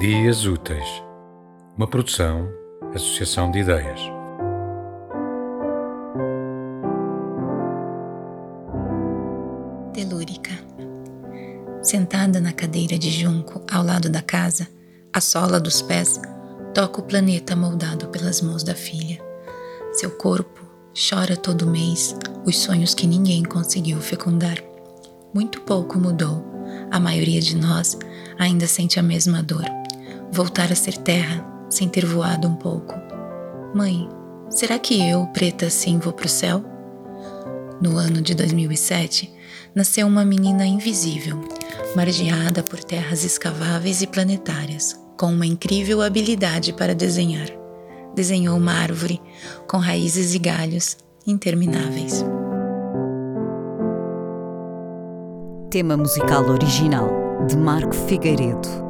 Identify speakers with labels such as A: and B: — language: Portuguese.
A: Dias Úteis, uma produção, associação de ideias.
B: Telúrica. Sentada na cadeira de junco ao lado da casa, a sola dos pés toca o planeta moldado pelas mãos da filha. Seu corpo chora todo mês os sonhos que ninguém conseguiu fecundar. Muito pouco mudou. A maioria de nós ainda sente a mesma dor. Voltar a ser terra sem ter voado um pouco. Mãe, será que eu, preta assim, vou pro céu? No ano de 2007, nasceu uma menina invisível, margeada por terras escaváveis e planetárias, com uma incrível habilidade para desenhar. Desenhou uma árvore com raízes e galhos intermináveis.
C: Tema musical original de Marco Figueiredo,